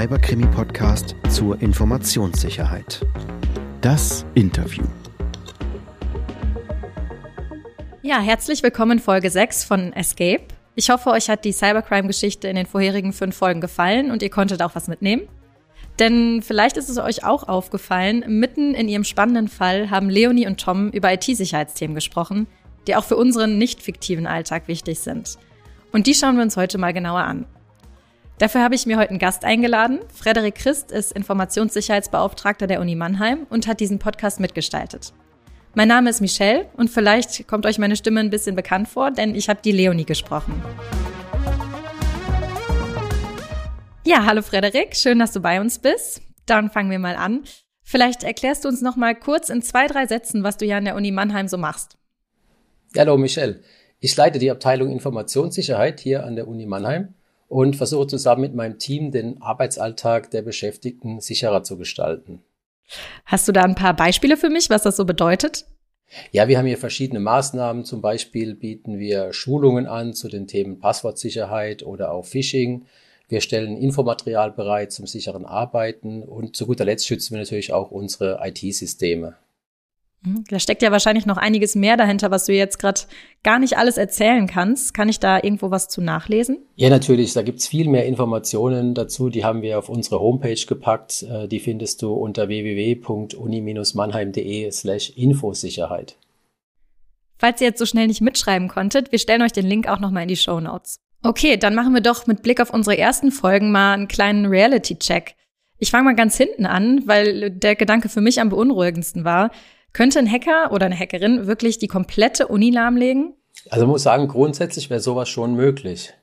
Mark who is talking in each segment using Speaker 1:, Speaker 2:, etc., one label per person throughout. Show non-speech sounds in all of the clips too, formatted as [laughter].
Speaker 1: Cyberkrimi-Podcast zur Informationssicherheit. Das Interview.
Speaker 2: Ja, herzlich willkommen in Folge 6 von Escape. Ich hoffe, euch hat die Cybercrime-Geschichte in den vorherigen fünf Folgen gefallen und ihr konntet auch was mitnehmen. Denn vielleicht ist es euch auch aufgefallen, mitten in ihrem spannenden Fall haben Leonie und Tom über IT-Sicherheitsthemen gesprochen, die auch für unseren nicht fiktiven Alltag wichtig sind. Und die schauen wir uns heute mal genauer an. Dafür habe ich mir heute einen Gast eingeladen. Frederik Christ ist Informationssicherheitsbeauftragter der Uni Mannheim und hat diesen Podcast mitgestaltet. Mein Name ist Michelle und vielleicht kommt euch meine Stimme ein bisschen bekannt vor, denn ich habe die Leonie gesprochen. Ja, hallo Frederik, schön, dass du bei uns bist. Dann fangen wir mal an. Vielleicht erklärst du uns noch mal kurz in zwei, drei Sätzen, was du ja an der Uni Mannheim so machst.
Speaker 3: Hallo Michelle. Ich leite die Abteilung Informationssicherheit hier an der Uni Mannheim und versuche zusammen mit meinem Team den Arbeitsalltag der Beschäftigten sicherer zu gestalten.
Speaker 2: Hast du da ein paar Beispiele für mich, was das so bedeutet?
Speaker 3: Ja, wir haben hier verschiedene Maßnahmen. Zum Beispiel bieten wir Schulungen an zu den Themen Passwortsicherheit oder auch Phishing. Wir stellen Infomaterial bereit zum sicheren Arbeiten und zu guter Letzt schützen wir natürlich auch unsere IT-Systeme.
Speaker 2: Mhm. Da steckt ja wahrscheinlich noch einiges mehr dahinter, was du jetzt gerade gar nicht alles erzählen kannst. Kann ich da irgendwo was zu nachlesen?
Speaker 3: Ja, natürlich. Da gibt's viel mehr Informationen dazu. Die haben wir auf unsere Homepage gepackt. Äh, die findest du unter www.uni-mannheim.de slash Infosicherheit.
Speaker 2: Falls ihr jetzt so schnell nicht mitschreiben konntet, wir stellen euch den Link auch nochmal in die Show Notes. Okay, dann machen wir doch mit Blick auf unsere ersten Folgen mal einen kleinen Reality-Check. Ich fange mal ganz hinten an, weil der Gedanke für mich am beunruhigendsten war. Könnte ein Hacker oder eine Hackerin wirklich die komplette Uni lahmlegen?
Speaker 3: Also muss sagen, grundsätzlich wäre sowas schon möglich.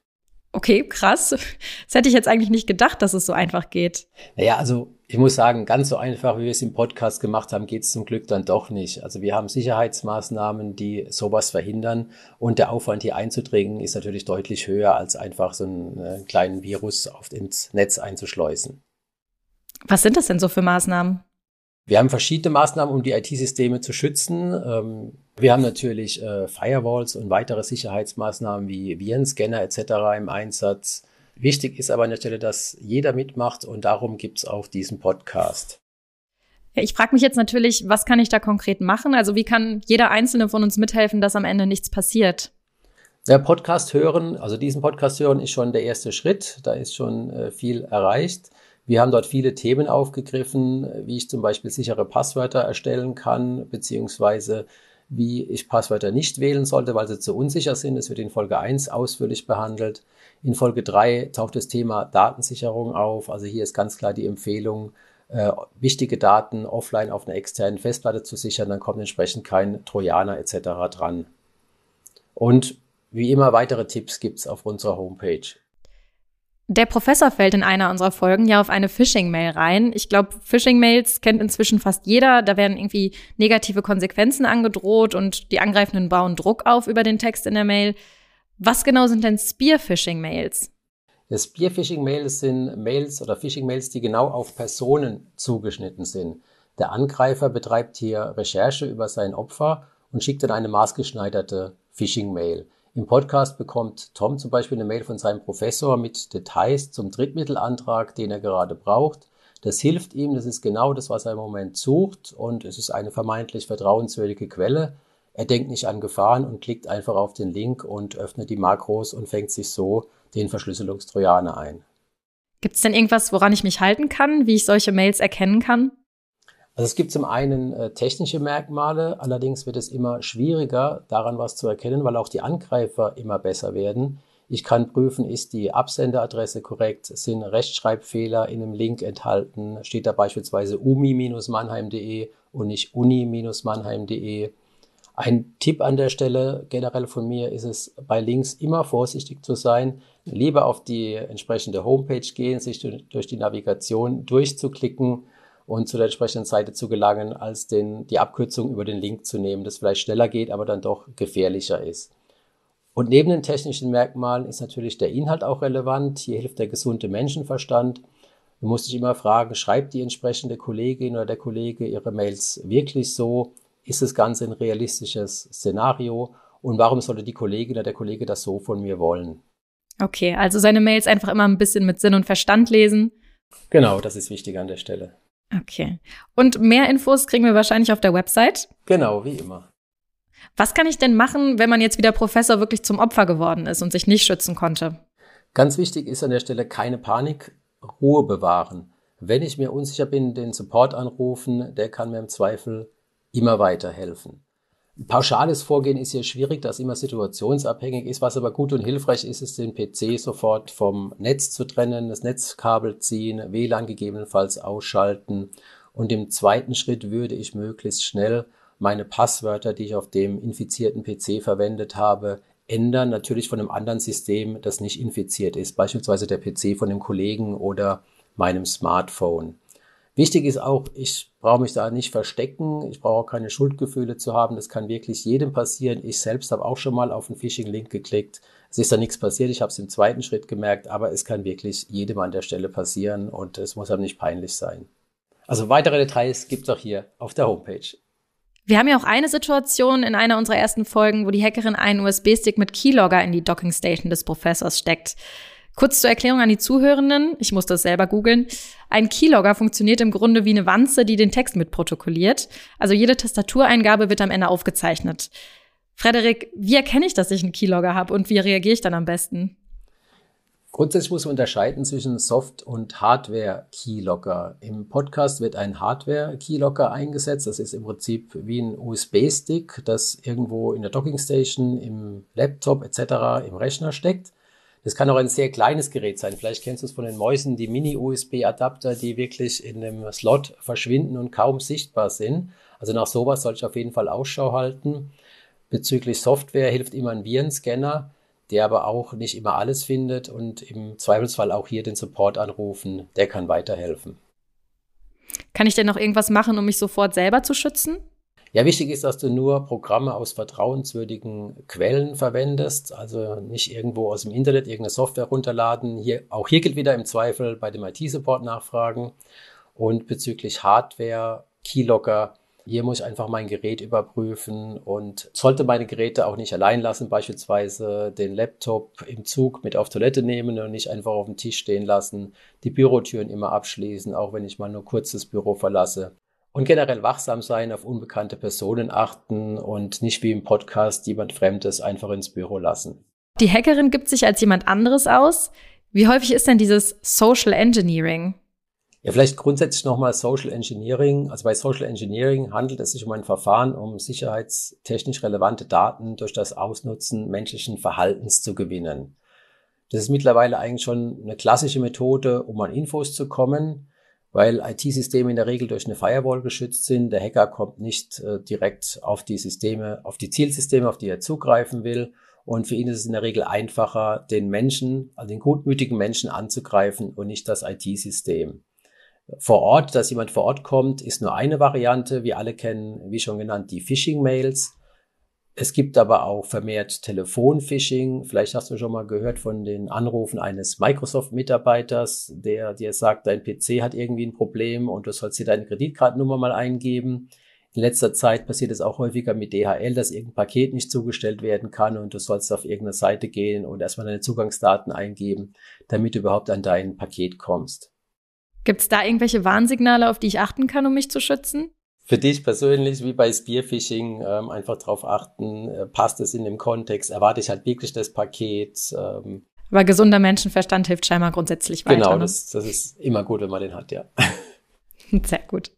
Speaker 2: Okay, krass. Das hätte ich jetzt eigentlich nicht gedacht, dass es so einfach geht.
Speaker 3: Naja, also ich muss sagen, ganz so einfach, wie wir es im Podcast gemacht haben, geht es zum Glück dann doch nicht. Also wir haben Sicherheitsmaßnahmen, die sowas verhindern und der Aufwand hier einzudringen ist natürlich deutlich höher, als einfach so einen äh, kleinen Virus auf ins Netz einzuschleusen.
Speaker 2: Was sind das denn so für Maßnahmen?
Speaker 3: Wir haben verschiedene Maßnahmen, um die IT-Systeme zu schützen. Ähm, wir haben natürlich äh, Firewalls und weitere Sicherheitsmaßnahmen wie Virenscanner etc. im Einsatz. Wichtig ist aber an der Stelle, dass jeder mitmacht und darum gibt es auch diesen Podcast.
Speaker 2: Ich frage mich jetzt natürlich, was kann ich da konkret machen? Also wie kann jeder Einzelne von uns mithelfen, dass am Ende nichts passiert?
Speaker 3: Der Podcast hören, also diesen Podcast hören ist schon der erste Schritt. Da ist schon äh, viel erreicht. Wir haben dort viele Themen aufgegriffen, wie ich zum Beispiel sichere Passwörter erstellen kann, beziehungsweise wie ich Passwörter nicht wählen sollte, weil sie zu unsicher sind. Das wird in Folge 1 ausführlich behandelt. In Folge 3 taucht das Thema Datensicherung auf. Also hier ist ganz klar die Empfehlung, äh, wichtige Daten offline auf einer externen Festplatte zu sichern. Dann kommt entsprechend kein Trojaner etc. dran. Und wie immer weitere Tipps gibt's auf unserer Homepage.
Speaker 2: Der Professor fällt in einer unserer Folgen ja auf eine Phishing-Mail rein. Ich glaube, Phishing-Mails kennt inzwischen fast jeder. Da werden irgendwie negative Konsequenzen angedroht und die Angreifenden bauen Druck auf über den Text in der Mail. Was genau sind denn Spear-Phishing-Mails?
Speaker 3: Spear-Phishing-Mails sind Mails oder Phishing-Mails, die genau auf Personen zugeschnitten sind. Der Angreifer betreibt hier Recherche über sein Opfer und schickt dann eine maßgeschneiderte Phishing-Mail. Im Podcast bekommt Tom zum Beispiel eine Mail von seinem Professor mit Details zum Drittmittelantrag, den er gerade braucht. Das hilft ihm, das ist genau das, was er im Moment sucht und es ist eine vermeintlich vertrauenswürdige Quelle. Er denkt nicht an Gefahren und klickt einfach auf den Link und öffnet die Makros und fängt sich so den Verschlüsselungstrojaner ein.
Speaker 2: Gibt es denn irgendwas, woran ich mich halten kann, wie ich solche Mails erkennen kann?
Speaker 3: Also es gibt zum einen äh, technische Merkmale, allerdings wird es immer schwieriger, daran was zu erkennen, weil auch die Angreifer immer besser werden. Ich kann prüfen, ist die Absenderadresse korrekt, sind Rechtschreibfehler in einem Link enthalten, steht da beispielsweise umi-mannheim.de und nicht uni-mannheim.de. Ein Tipp an der Stelle generell von mir ist es, bei Links immer vorsichtig zu sein, lieber auf die entsprechende Homepage gehen, sich durch die Navigation durchzuklicken, und zu der entsprechenden Seite zu gelangen, als den, die Abkürzung über den Link zu nehmen, das vielleicht schneller geht, aber dann doch gefährlicher ist. Und neben den technischen Merkmalen ist natürlich der Inhalt auch relevant. Hier hilft der gesunde Menschenverstand. Du musst dich immer fragen, schreibt die entsprechende Kollegin oder der Kollege ihre Mails wirklich so? Ist das Ganze ein realistisches Szenario? Und warum sollte die Kollegin oder der Kollege das so von mir wollen?
Speaker 2: Okay, also seine Mails einfach immer ein bisschen mit Sinn und Verstand lesen
Speaker 3: Genau, das ist wichtig an der Stelle.
Speaker 2: Okay. Und mehr Infos kriegen wir wahrscheinlich auf der Website?
Speaker 3: Genau, wie immer.
Speaker 2: Was kann ich denn machen, wenn man jetzt wieder Professor wirklich zum Opfer geworden ist und sich nicht schützen konnte?
Speaker 3: Ganz wichtig ist an der Stelle keine Panik, Ruhe bewahren. Wenn ich mir unsicher bin, den Support anrufen, der kann mir im Zweifel immer weiterhelfen. Pauschales Vorgehen ist hier schwierig, das immer situationsabhängig ist. Was aber gut und hilfreich ist, ist den PC sofort vom Netz zu trennen, das Netzkabel ziehen, WLAN gegebenenfalls ausschalten. Und im zweiten Schritt würde ich möglichst schnell meine Passwörter, die ich auf dem infizierten PC verwendet habe, ändern. Natürlich von einem anderen System, das nicht infiziert ist. Beispielsweise der PC von dem Kollegen oder meinem Smartphone. Wichtig ist auch, ich brauche mich da nicht verstecken, ich brauche keine Schuldgefühle zu haben, das kann wirklich jedem passieren. Ich selbst habe auch schon mal auf einen Phishing-Link geklickt. Es ist da nichts passiert, ich habe es im zweiten Schritt gemerkt, aber es kann wirklich jedem an der Stelle passieren und es muss einem nicht peinlich sein. Also weitere Details gibt es auch hier auf der Homepage.
Speaker 2: Wir haben ja auch eine Situation in einer unserer ersten Folgen, wo die Hackerin einen USB-Stick mit Keylogger in die Dockingstation des Professors steckt. Kurz zur Erklärung an die Zuhörenden, ich muss das selber googeln. Ein Keylogger funktioniert im Grunde wie eine Wanze, die den Text mitprotokolliert. Also jede Tastatureingabe wird am Ende aufgezeichnet. Frederik, wie erkenne ich, dass ich einen Keylogger habe und wie reagiere ich dann am besten?
Speaker 3: Grundsätzlich muss man unterscheiden zwischen Soft- und Hardware-Keylogger. Im Podcast wird ein Hardware-Keylogger eingesetzt. Das ist im Prinzip wie ein USB-Stick, das irgendwo in der Dockingstation, im Laptop etc. im Rechner steckt. Das kann auch ein sehr kleines Gerät sein. Vielleicht kennst du es von den Mäusen, die Mini-USB-Adapter, die wirklich in dem Slot verschwinden und kaum sichtbar sind. Also nach sowas sollte ich auf jeden Fall Ausschau halten. Bezüglich Software hilft immer ein Virenscanner, der aber auch nicht immer alles findet und im Zweifelsfall auch hier den Support anrufen. Der kann weiterhelfen.
Speaker 2: Kann ich denn noch irgendwas machen, um mich sofort selber zu schützen?
Speaker 3: Ja, wichtig ist, dass du nur Programme aus vertrauenswürdigen Quellen verwendest, also nicht irgendwo aus dem Internet irgendeine Software runterladen. Hier, auch hier gilt wieder im Zweifel bei dem IT-Support nachfragen. Und bezüglich Hardware, Keylogger, hier muss ich einfach mein Gerät überprüfen und sollte meine Geräte auch nicht allein lassen, beispielsweise den Laptop im Zug mit auf Toilette nehmen und nicht einfach auf dem Tisch stehen lassen, die Bürotüren immer abschließen, auch wenn ich mal nur kurz das Büro verlasse und generell wachsam sein, auf unbekannte Personen achten und nicht wie im Podcast jemand Fremdes einfach ins Büro lassen.
Speaker 2: Die Hackerin gibt sich als jemand anderes aus. Wie häufig ist denn dieses Social Engineering?
Speaker 3: Ja, vielleicht grundsätzlich nochmal Social Engineering. Also bei Social Engineering handelt es sich um ein Verfahren, um sicherheitstechnisch relevante Daten durch das Ausnutzen menschlichen Verhaltens zu gewinnen. Das ist mittlerweile eigentlich schon eine klassische Methode, um an Infos zu kommen weil IT-Systeme in der Regel durch eine Firewall geschützt sind. Der Hacker kommt nicht äh, direkt auf die Systeme, auf die Zielsysteme, auf die er zugreifen will. Und für ihn ist es in der Regel einfacher, den Menschen, also den gutmütigen Menschen anzugreifen und nicht das IT-System. Vor Ort, dass jemand vor Ort kommt, ist nur eine Variante. Wir alle kennen, wie schon genannt, die Phishing-Mails. Es gibt aber auch vermehrt Telefonphishing. Vielleicht hast du schon mal gehört von den Anrufen eines Microsoft-Mitarbeiters, der dir sagt, dein PC hat irgendwie ein Problem und du sollst dir deine Kreditkartennummer mal eingeben. In letzter Zeit passiert es auch häufiger mit DHL, dass irgendein Paket nicht zugestellt werden kann und du sollst auf irgendeine Seite gehen und erstmal deine Zugangsdaten eingeben, damit du überhaupt an dein Paket kommst.
Speaker 2: Gibt es da irgendwelche Warnsignale, auf die ich achten kann, um mich zu schützen?
Speaker 3: Für dich persönlich, wie bei Spearfishing, ähm, einfach darauf achten, äh, passt es in dem Kontext, erwarte ich halt wirklich das Paket. Ähm.
Speaker 2: Aber gesunder Menschenverstand hilft scheinbar grundsätzlich weiter.
Speaker 3: Genau,
Speaker 2: ne?
Speaker 3: das, das ist immer gut, wenn man den hat, ja. [laughs]
Speaker 2: Sehr gut.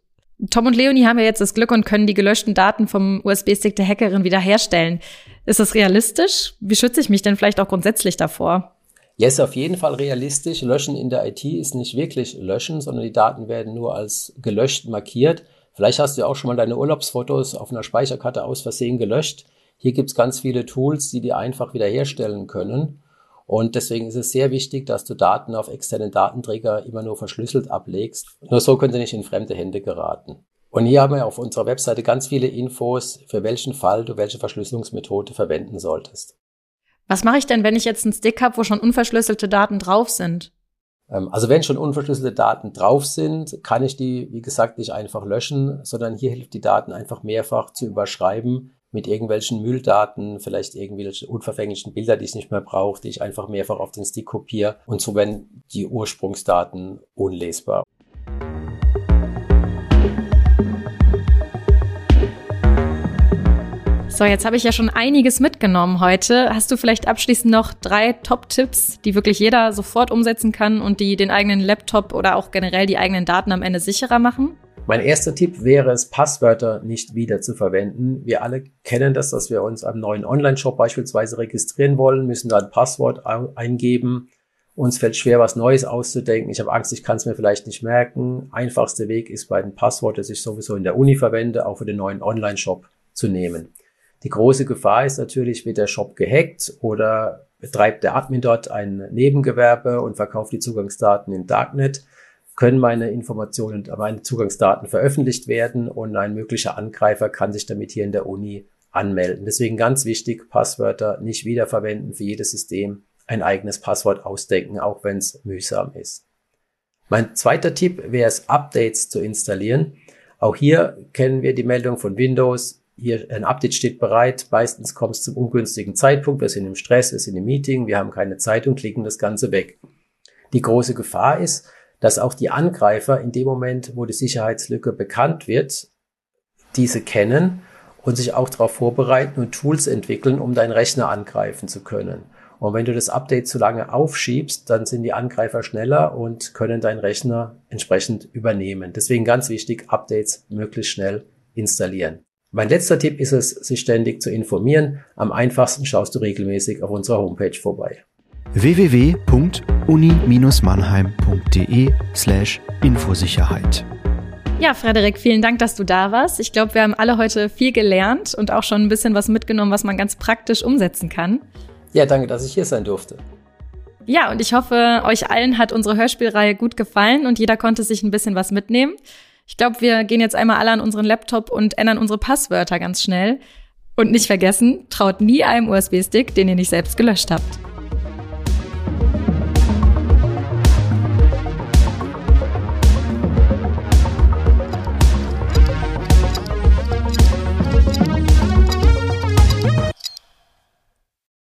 Speaker 2: Tom und Leonie haben ja jetzt das Glück und können die gelöschten Daten vom USB-Stick der Hackerin wiederherstellen. Ist das realistisch? Wie schütze ich mich denn vielleicht auch grundsätzlich davor?
Speaker 3: Ja, ist auf jeden Fall realistisch. Löschen in der IT ist nicht wirklich löschen, sondern die Daten werden nur als gelöscht markiert. Vielleicht hast du ja auch schon mal deine Urlaubsfotos auf einer Speicherkarte aus Versehen gelöscht. Hier gibt es ganz viele Tools, die die einfach wiederherstellen können. Und deswegen ist es sehr wichtig, dass du Daten auf externen Datenträger immer nur verschlüsselt ablegst. Nur so können sie nicht in fremde Hände geraten. Und hier haben wir auf unserer Webseite ganz viele Infos, für welchen Fall du welche Verschlüsselungsmethode verwenden solltest.
Speaker 2: Was mache ich denn, wenn ich jetzt einen Stick habe, wo schon unverschlüsselte Daten drauf sind?
Speaker 3: Ähm, also wenn schon unverschlüsselte Daten drauf sind, kann ich die, wie gesagt, nicht einfach löschen, sondern hier hilft die Daten einfach mehrfach zu überschreiben, mit irgendwelchen Mülldaten, vielleicht irgendwelche unverfänglichen Bilder, die ich nicht mehr brauche, die ich einfach mehrfach auf den Stick kopiere und so werden die Ursprungsdaten unlesbar.
Speaker 2: So, jetzt habe ich ja schon einiges mitgenommen heute. Hast du vielleicht abschließend noch drei Top-Tipps, die wirklich jeder sofort umsetzen kann und die den eigenen Laptop oder auch generell die eigenen Daten am Ende sicherer machen?
Speaker 3: Mein erster Tipp wäre es, Passwörter nicht wieder zu verwenden. Wir alle kennen das, dass wir uns am neuen Online-Shop beispielsweise registrieren wollen, müssen da ein Passwort eingeben. Uns fällt schwer, was Neues auszudenken. Ich habe Angst, ich kann es mir vielleicht nicht merken. Einfachster Weg ist bei den Passwort, das ich sowieso in der Uni verwende, auch für den neuen Online-Shop zu nehmen. Die große Gefahr ist natürlich, wird der Shop gehackt oder betreibt der Admin dort ein Nebengewerbe und verkauft die Zugangsdaten in Darknet, können meine Informationen, meine Zugangsdaten veröffentlicht werden und ein möglicher Angreifer kann sich damit hier in der Uni anmelden. Deswegen ganz wichtig, Passwörter nicht wiederverwenden für jedes System, ein eigenes Passwort ausdenken, auch wenn es mühsam ist. Mein zweiter Tipp wäre es, Updates zu installieren. Auch hier kennen wir die Meldung von Windows, hier ein Update steht bereit, meistens kommt es zum ungünstigen Zeitpunkt, wir sind im Stress, wir sind im Meeting, wir haben keine Zeit und klicken das Ganze weg. Die große Gefahr ist, dass auch die Angreifer in dem Moment, wo die Sicherheitslücke bekannt wird, diese kennen und sich auch darauf vorbereiten und Tools entwickeln, um deinen Rechner angreifen zu können. Und wenn du das Update zu lange aufschiebst, dann sind die Angreifer schneller und können deinen Rechner entsprechend übernehmen. Deswegen ganz wichtig, Updates möglichst schnell installieren. Mein letzter Tipp ist es, sich ständig zu informieren. Am einfachsten schaust du regelmäßig auf unserer Homepage vorbei.
Speaker 1: www.uni-mannheim.de slash Infosicherheit.
Speaker 2: Ja, Frederik, vielen Dank, dass du da warst. Ich glaube, wir haben alle heute viel gelernt und auch schon ein bisschen was mitgenommen, was man ganz praktisch umsetzen kann.
Speaker 3: Ja, danke, dass ich hier sein durfte.
Speaker 2: Ja, und ich hoffe, euch allen hat unsere Hörspielreihe gut gefallen und jeder konnte sich ein bisschen was mitnehmen. Ich glaube, wir gehen jetzt einmal alle an unseren Laptop und ändern unsere Passwörter ganz schnell. Und nicht vergessen, traut nie einem USB-Stick, den ihr nicht selbst gelöscht habt.